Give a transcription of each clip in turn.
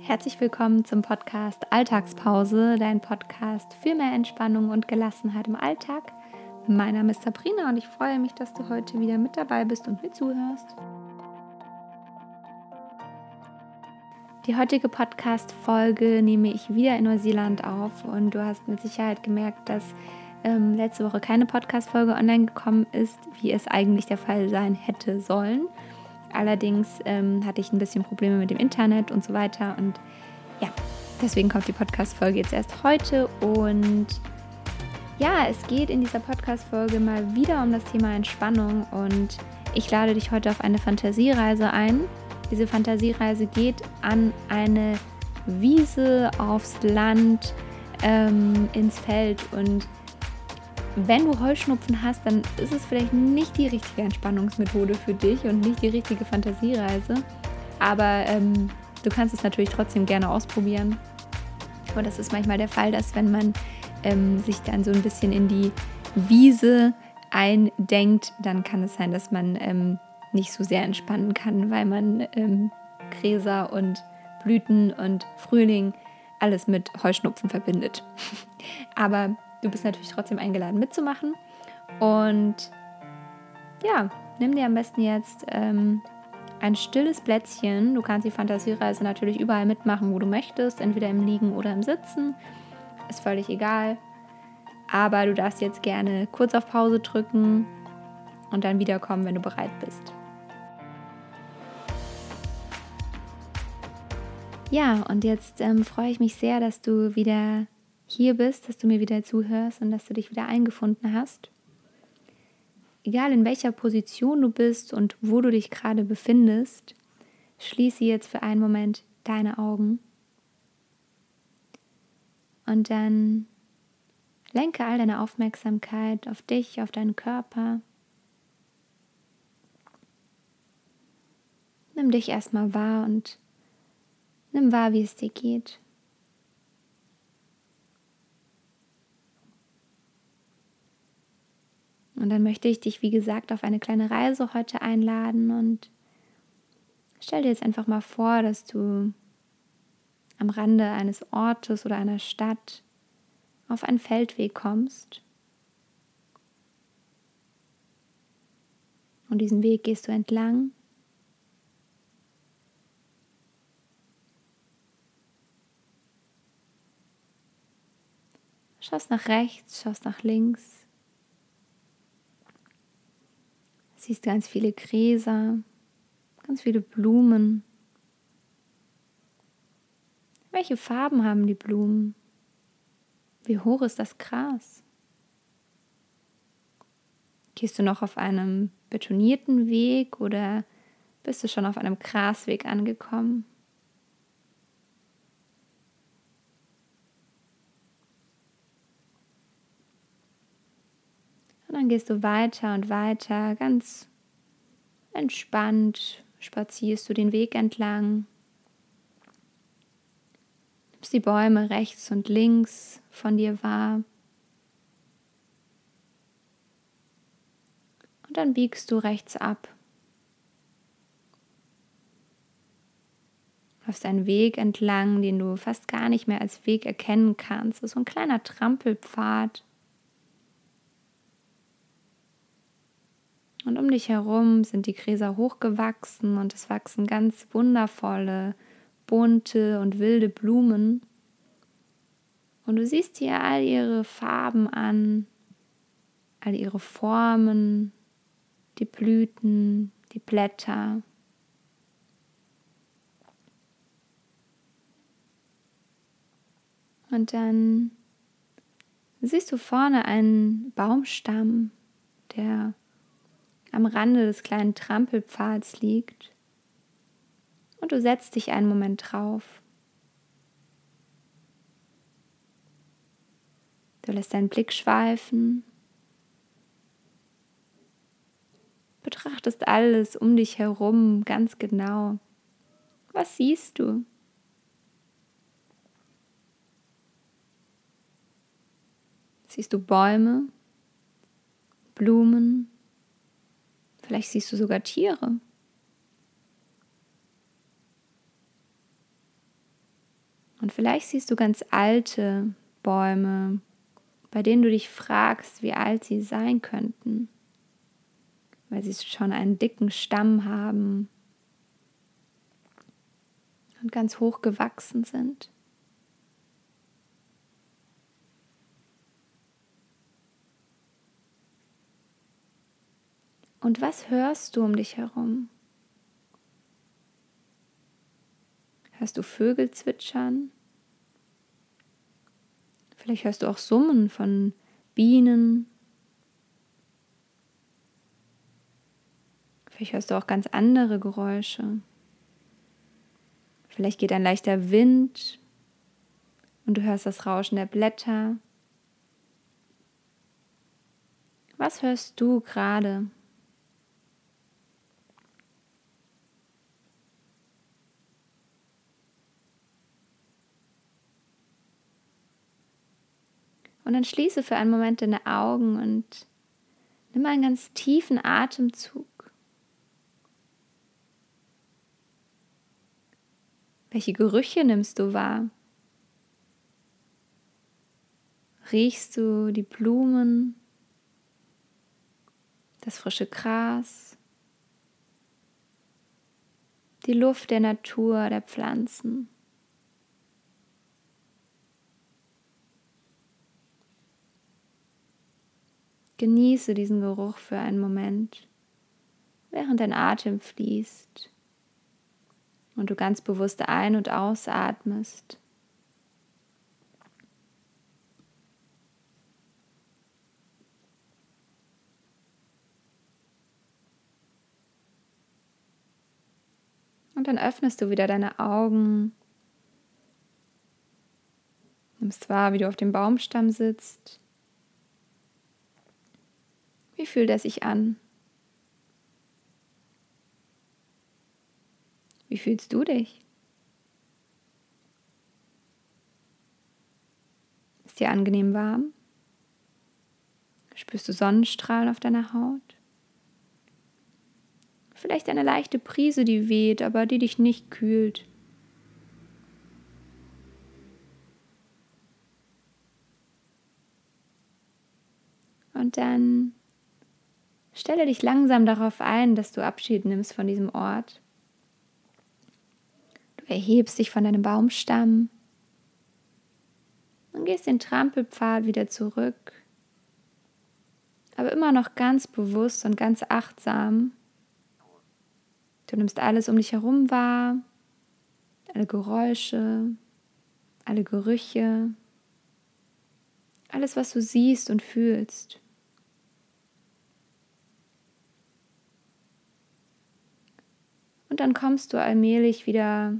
Herzlich willkommen zum Podcast Alltagspause, dein Podcast für mehr Entspannung und Gelassenheit im Alltag. Mein Name ist Sabrina und ich freue mich, dass du heute wieder mit dabei bist und mir zuhörst. Die heutige Podcast-Folge nehme ich wieder in Neuseeland auf und du hast mit Sicherheit gemerkt, dass ähm, letzte Woche keine Podcast-Folge online gekommen ist, wie es eigentlich der Fall sein hätte sollen. Allerdings ähm, hatte ich ein bisschen Probleme mit dem Internet und so weiter. Und ja, deswegen kommt die Podcast-Folge jetzt erst heute. Und ja, es geht in dieser Podcast-Folge mal wieder um das Thema Entspannung. Und ich lade dich heute auf eine Fantasiereise ein. Diese Fantasiereise geht an eine Wiese, aufs Land, ähm, ins Feld und wenn du Heuschnupfen hast, dann ist es vielleicht nicht die richtige Entspannungsmethode für dich und nicht die richtige Fantasiereise. Aber ähm, du kannst es natürlich trotzdem gerne ausprobieren. Und das ist manchmal der Fall, dass wenn man ähm, sich dann so ein bisschen in die Wiese eindenkt, dann kann es sein, dass man ähm, nicht so sehr entspannen kann, weil man ähm, Gräser und Blüten und Frühling alles mit Heuschnupfen verbindet. Aber Du bist natürlich trotzdem eingeladen mitzumachen. Und ja, nimm dir am besten jetzt ähm, ein stilles Plätzchen. Du kannst die Fantasiereise natürlich überall mitmachen, wo du möchtest, entweder im Liegen oder im Sitzen. Ist völlig egal. Aber du darfst jetzt gerne kurz auf Pause drücken und dann wiederkommen, wenn du bereit bist. Ja, und jetzt ähm, freue ich mich sehr, dass du wieder hier bist, dass du mir wieder zuhörst und dass du dich wieder eingefunden hast. Egal in welcher Position du bist und wo du dich gerade befindest, schließe jetzt für einen Moment deine Augen und dann lenke all deine Aufmerksamkeit auf dich, auf deinen Körper. Nimm dich erstmal wahr und nimm wahr, wie es dir geht. Und dann möchte ich dich, wie gesagt, auf eine kleine Reise heute einladen und stell dir jetzt einfach mal vor, dass du am Rande eines Ortes oder einer Stadt auf einen Feldweg kommst. Und diesen Weg gehst du entlang. Schaust nach rechts, schaust nach links. Siehst ganz viele Gräser, ganz viele Blumen. Welche Farben haben die Blumen? Wie hoch ist das Gras? Gehst du noch auf einem betonierten Weg oder bist du schon auf einem Grasweg angekommen? Und dann gehst du weiter und weiter, ganz entspannt spazierst du den Weg entlang. Nimmst die Bäume rechts und links von dir wahr. Und dann biegst du rechts ab. Läufst einen Weg entlang, den du fast gar nicht mehr als Weg erkennen kannst. Das ist so ein kleiner Trampelpfad. Und um dich herum sind die Gräser hochgewachsen und es wachsen ganz wundervolle, bunte und wilde Blumen. Und du siehst hier all ihre Farben an, all ihre Formen, die Blüten, die Blätter. Und dann siehst du vorne einen Baumstamm, der am Rande des kleinen Trampelpfads liegt und du setzt dich einen Moment drauf. Du lässt deinen Blick schweifen, betrachtest alles um dich herum ganz genau. Was siehst du? Siehst du Bäume, Blumen, Vielleicht siehst du sogar Tiere. Und vielleicht siehst du ganz alte Bäume, bei denen du dich fragst, wie alt sie sein könnten, weil sie schon einen dicken Stamm haben und ganz hoch gewachsen sind. Und was hörst du um dich herum? Hörst du Vögel zwitschern? Vielleicht hörst du auch Summen von Bienen. Vielleicht hörst du auch ganz andere Geräusche. Vielleicht geht ein leichter Wind und du hörst das Rauschen der Blätter. Was hörst du gerade? Und dann schließe für einen Moment deine Augen und nimm einen ganz tiefen Atemzug. Welche Gerüche nimmst du wahr? Riechst du die Blumen, das frische Gras, die Luft der Natur, der Pflanzen? Genieße diesen Geruch für einen Moment, während dein Atem fließt und du ganz bewusst ein- und ausatmest. Und dann öffnest du wieder deine Augen, nimmst wahr, wie du auf dem Baumstamm sitzt wie fühlt er sich an? Wie fühlst du dich? Ist dir angenehm warm? Spürst du Sonnenstrahlen auf deiner Haut? Vielleicht eine leichte Prise, die weht, aber die dich nicht kühlt. Und dann Stelle dich langsam darauf ein, dass du Abschied nimmst von diesem Ort. Du erhebst dich von deinem Baumstamm und gehst den Trampelpfad wieder zurück, aber immer noch ganz bewusst und ganz achtsam. Du nimmst alles um dich herum wahr, alle Geräusche, alle Gerüche, alles, was du siehst und fühlst. Und dann kommst du allmählich wieder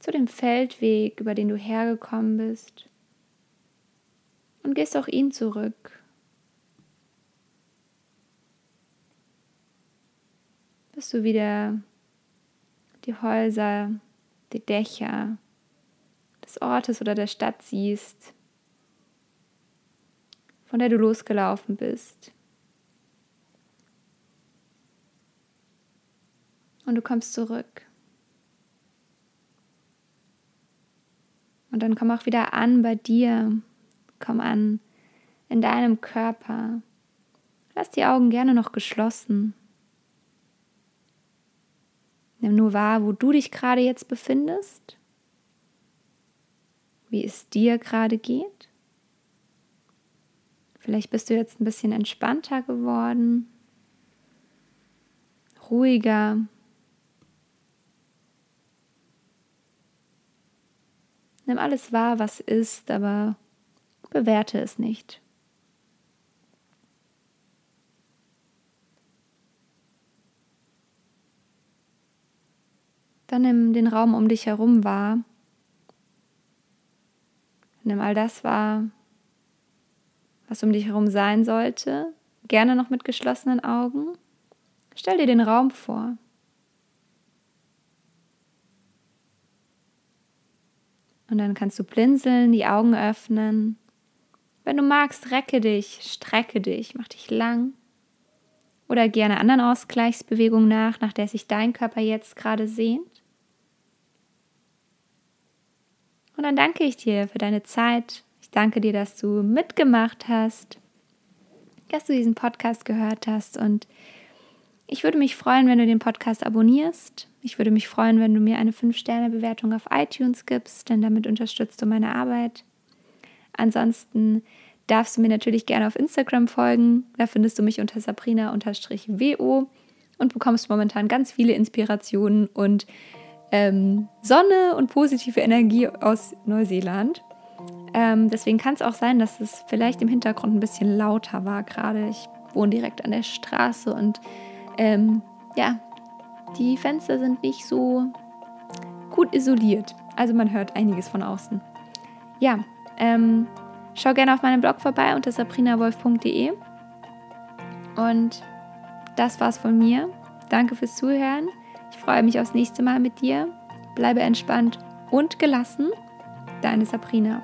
zu dem Feldweg, über den du hergekommen bist. Und gehst auch ihn zurück. Bis du wieder die Häuser, die Dächer des Ortes oder der Stadt siehst, von der du losgelaufen bist. Und du kommst zurück. Und dann komm auch wieder an bei dir. Komm an in deinem Körper. Lass die Augen gerne noch geschlossen. Nimm nur wahr, wo du dich gerade jetzt befindest, wie es dir gerade geht. Vielleicht bist du jetzt ein bisschen entspannter geworden, ruhiger, Nimm alles wahr, was ist, aber bewerte es nicht. Dann nimm den Raum um dich herum wahr. Nimm all das wahr, was um dich herum sein sollte, gerne noch mit geschlossenen Augen. Stell dir den Raum vor. Und dann kannst du blinzeln, die Augen öffnen. Wenn du magst, recke dich, strecke dich, mach dich lang. Oder gerne anderen Ausgleichsbewegungen nach, nach der sich dein Körper jetzt gerade sehnt. Und dann danke ich dir für deine Zeit. Ich danke dir, dass du mitgemacht hast, dass du diesen Podcast gehört hast. Und ich würde mich freuen, wenn du den Podcast abonnierst. Ich würde mich freuen, wenn du mir eine 5-Sterne-Bewertung auf iTunes gibst, denn damit unterstützt du meine Arbeit. Ansonsten darfst du mir natürlich gerne auf Instagram folgen. Da findest du mich unter sabrina-wo und bekommst momentan ganz viele Inspirationen und ähm, Sonne und positive Energie aus Neuseeland. Ähm, deswegen kann es auch sein, dass es vielleicht im Hintergrund ein bisschen lauter war gerade. Ich wohne direkt an der Straße und ähm, ja, die Fenster sind nicht so gut isoliert. Also man hört einiges von außen. Ja, ähm, schau gerne auf meinem Blog vorbei unter sabrinawolf.de. Und das war's von mir. Danke fürs Zuhören. Ich freue mich aufs nächste Mal mit dir. Bleibe entspannt und gelassen. Deine Sabrina.